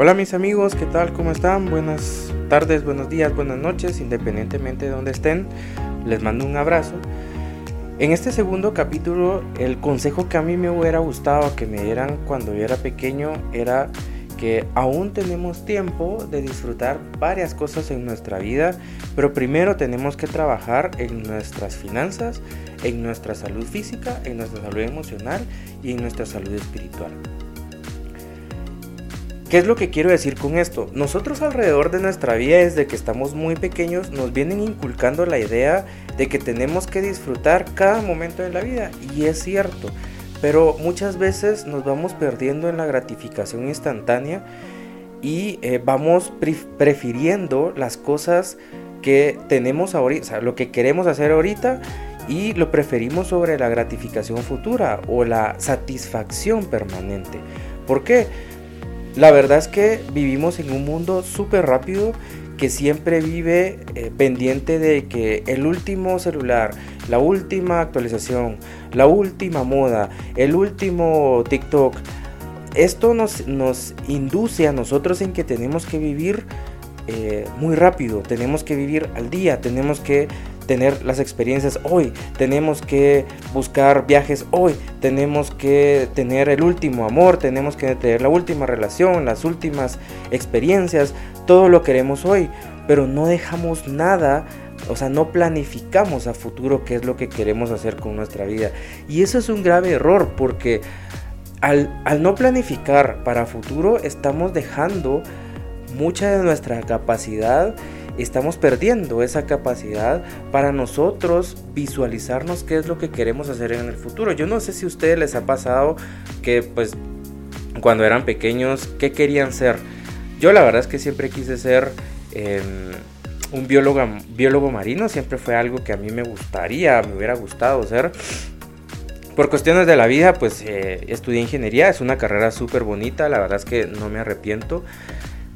Hola mis amigos, ¿qué tal? ¿Cómo están? Buenas tardes, buenos días, buenas noches, independientemente de donde estén. Les mando un abrazo. En este segundo capítulo, el consejo que a mí me hubiera gustado que me dieran cuando yo era pequeño era que aún tenemos tiempo de disfrutar varias cosas en nuestra vida, pero primero tenemos que trabajar en nuestras finanzas, en nuestra salud física, en nuestra salud emocional y en nuestra salud espiritual. ¿Qué es lo que quiero decir con esto? Nosotros alrededor de nuestra vida desde que estamos muy pequeños nos vienen inculcando la idea de que tenemos que disfrutar cada momento de la vida y es cierto, pero muchas veces nos vamos perdiendo en la gratificación instantánea y eh, vamos prefiriendo las cosas que tenemos ahorita, o sea, lo que queremos hacer ahorita y lo preferimos sobre la gratificación futura o la satisfacción permanente. ¿Por qué? La verdad es que vivimos en un mundo súper rápido que siempre vive eh, pendiente de que el último celular, la última actualización, la última moda, el último TikTok, esto nos, nos induce a nosotros en que tenemos que vivir eh, muy rápido, tenemos que vivir al día, tenemos que tener las experiencias hoy, tenemos que buscar viajes hoy, tenemos que tener el último amor, tenemos que tener la última relación, las últimas experiencias, todo lo queremos hoy, pero no dejamos nada o sea, no planificamos a futuro qué es lo que queremos hacer con nuestra vida. Y eso es un grave error porque al, al, no planificar para futuro estamos dejando mucha de nuestra capacidad estamos perdiendo esa capacidad para nosotros visualizarnos qué es lo que queremos hacer en el futuro. Yo no sé si a ustedes les ha pasado que pues cuando eran pequeños, ¿qué querían ser? Yo la verdad es que siempre quise ser em, un biólogo, biólogo marino, siempre fue algo que a mí me gustaría, me hubiera gustado ser. Por cuestiones de la vida, pues eh, estudié ingeniería, es una carrera súper bonita, la verdad es que no me arrepiento.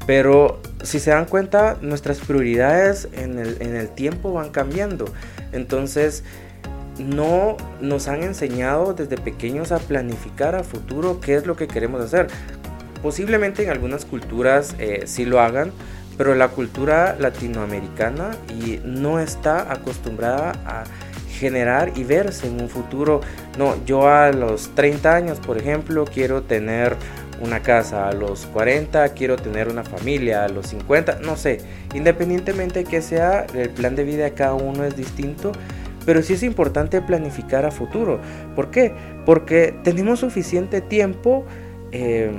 Pero si se dan cuenta, nuestras prioridades en el, tiempo van cambiando. Entonces, no nos han enseñado desde pequeños a planificar a futuro qué es lo que queremos hacer. Posiblemente en algunas culturas eh, sí lo hagan, pero la cultura latinoamericana y no está acostumbrada a generar y verse en un futuro. No, yo a los 30 años, por ejemplo, quiero tener una casa, a los 40 quiero tener una familia, a los 50, no sé, independientemente que sea, el plan de vida de cada uno es distinto, pero sí es importante planificar a futuro. ¿Por qué? Porque tenemos suficiente tiempo eh,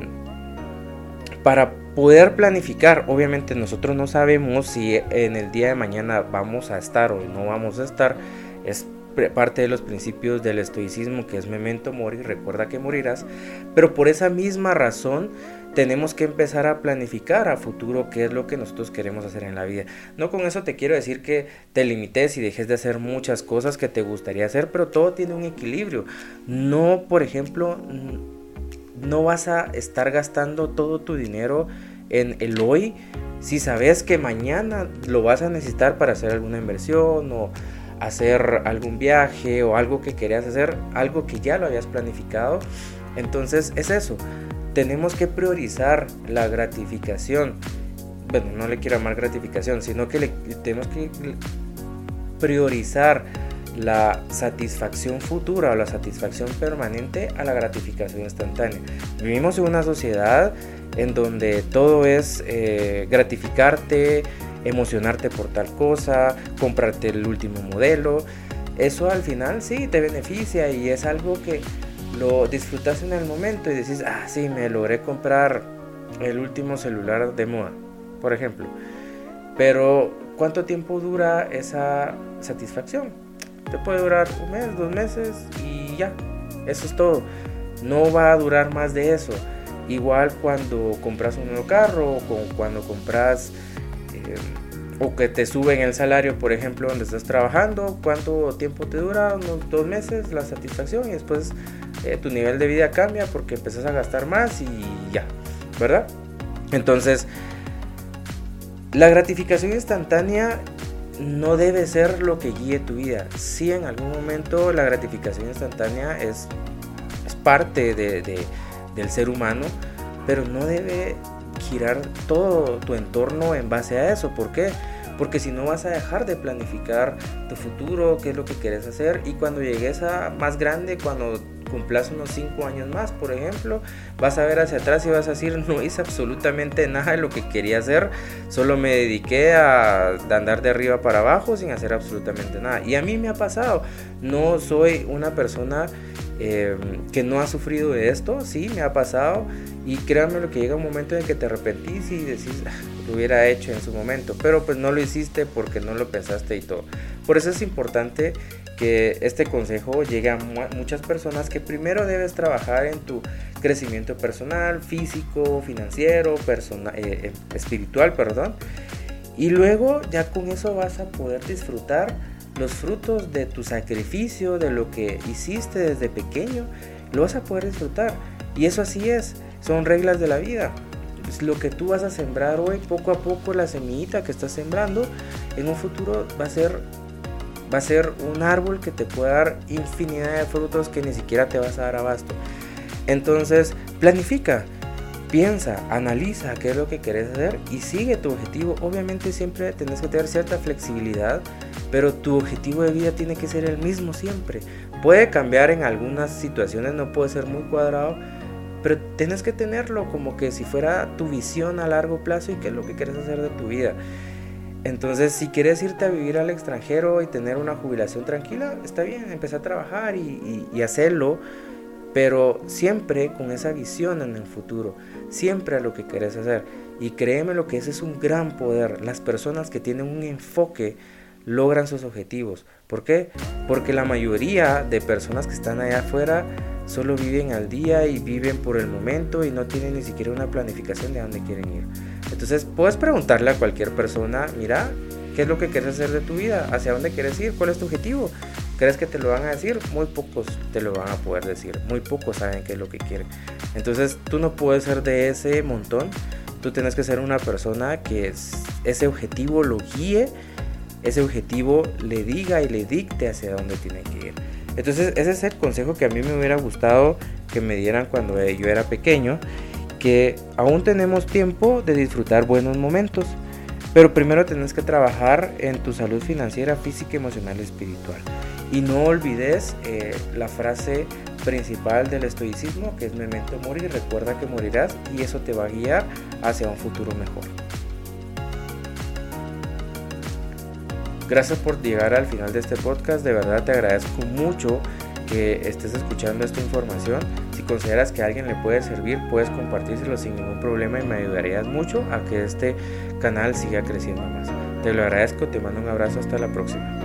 para poder planificar. Obviamente nosotros no sabemos si en el día de mañana vamos a estar o no vamos a estar. Es parte de los principios del estoicismo que es memento mori, recuerda que morirás, pero por esa misma razón tenemos que empezar a planificar a futuro qué es lo que nosotros queremos hacer en la vida. No con eso te quiero decir que te limites y dejes de hacer muchas cosas que te gustaría hacer, pero todo tiene un equilibrio. No, por ejemplo, no vas a estar gastando todo tu dinero en el hoy si sabes que mañana lo vas a necesitar para hacer alguna inversión o hacer algún viaje o algo que querías hacer, algo que ya lo habías planificado. Entonces es eso, tenemos que priorizar la gratificación. Bueno, no le quiero llamar gratificación, sino que le, tenemos que priorizar la satisfacción futura o la satisfacción permanente a la gratificación instantánea. Vivimos en una sociedad en donde todo es eh, gratificarte, emocionarte por tal cosa, comprarte el último modelo. Eso al final sí te beneficia y es algo que lo disfrutas en el momento y decís, ah, sí, me logré comprar el último celular de moda, por ejemplo. Pero, ¿cuánto tiempo dura esa satisfacción? Te puede durar un mes, dos meses y ya. Eso es todo. No va a durar más de eso. Igual cuando compras un nuevo carro o cuando compras o que te suben el salario, por ejemplo, donde estás trabajando, cuánto tiempo te dura, unos dos meses la satisfacción y después eh, tu nivel de vida cambia porque empezás a gastar más y ya, ¿verdad? Entonces, la gratificación instantánea no debe ser lo que guíe tu vida. Si en algún momento la gratificación instantánea es, es parte de, del ser humano, pero no debe girar todo tu entorno en base a eso. ¿Por qué? Porque si no vas a dejar de planificar tu futuro, qué es lo que quieres hacer y cuando llegues a más grande, cuando cumplas unos 5 años más, por ejemplo, vas a ver hacia atrás y vas a decir, no hice absolutamente nada de lo que quería hacer, solo me dediqué a andar de arriba para abajo sin hacer absolutamente nada. Y a mí me ha pasado, no soy una persona eh, que no ha sufrido de esto, sí, me ha pasado. Y créanme lo que llega un momento en que te arrepentís y decís, ah, lo hubiera hecho en su momento, pero pues no lo hiciste porque no lo pensaste y todo. Por eso es importante que este consejo llegue a muchas personas que primero debes trabajar en tu crecimiento personal, físico, financiero, personal, eh, eh, espiritual, perdón. Y luego ya con eso vas a poder disfrutar los frutos de tu sacrificio, de lo que hiciste desde pequeño, lo vas a poder disfrutar. Y eso así es, son reglas de la vida. Es lo que tú vas a sembrar hoy, poco a poco la semillita que estás sembrando, en un futuro va a ser va a ser un árbol que te puede dar infinidad de frutos que ni siquiera te vas a dar abasto. Entonces, planifica, piensa, analiza qué es lo que quieres hacer y sigue tu objetivo. Obviamente siempre tienes que tener cierta flexibilidad pero tu objetivo de vida tiene que ser el mismo siempre. Puede cambiar en algunas situaciones, no puede ser muy cuadrado, pero tienes que tenerlo como que si fuera tu visión a largo plazo y qué es lo que quieres hacer de tu vida. Entonces, si quieres irte a vivir al extranjero y tener una jubilación tranquila, está bien, empezar a trabajar y, y hacerlo, pero siempre con esa visión en el futuro, siempre a lo que quieres hacer. Y créeme lo que ese es un gran poder. Las personas que tienen un enfoque logran sus objetivos. ¿Por qué? Porque la mayoría de personas que están allá afuera solo viven al día y viven por el momento y no tienen ni siquiera una planificación de dónde quieren ir. Entonces puedes preguntarle a cualquier persona, mira, ¿qué es lo que quieres hacer de tu vida? ¿Hacia dónde quieres ir? ¿Cuál es tu objetivo? ¿Crees que te lo van a decir? Muy pocos te lo van a poder decir. Muy pocos saben qué es lo que quieren. Entonces tú no puedes ser de ese montón. Tú tienes que ser una persona que ese objetivo lo guíe ese objetivo le diga y le dicte hacia dónde tiene que ir. Entonces ese es el consejo que a mí me hubiera gustado que me dieran cuando yo era pequeño, que aún tenemos tiempo de disfrutar buenos momentos, pero primero tenés que trabajar en tu salud financiera, física, emocional espiritual. Y no olvides eh, la frase principal del estoicismo, que es memento morir, recuerda que morirás y eso te va a guiar hacia un futuro mejor. Gracias por llegar al final de este podcast. De verdad te agradezco mucho que estés escuchando esta información. Si consideras que a alguien le puede servir, puedes compartírselo sin ningún problema y me ayudarías mucho a que este canal siga creciendo más. Te lo agradezco, te mando un abrazo, hasta la próxima.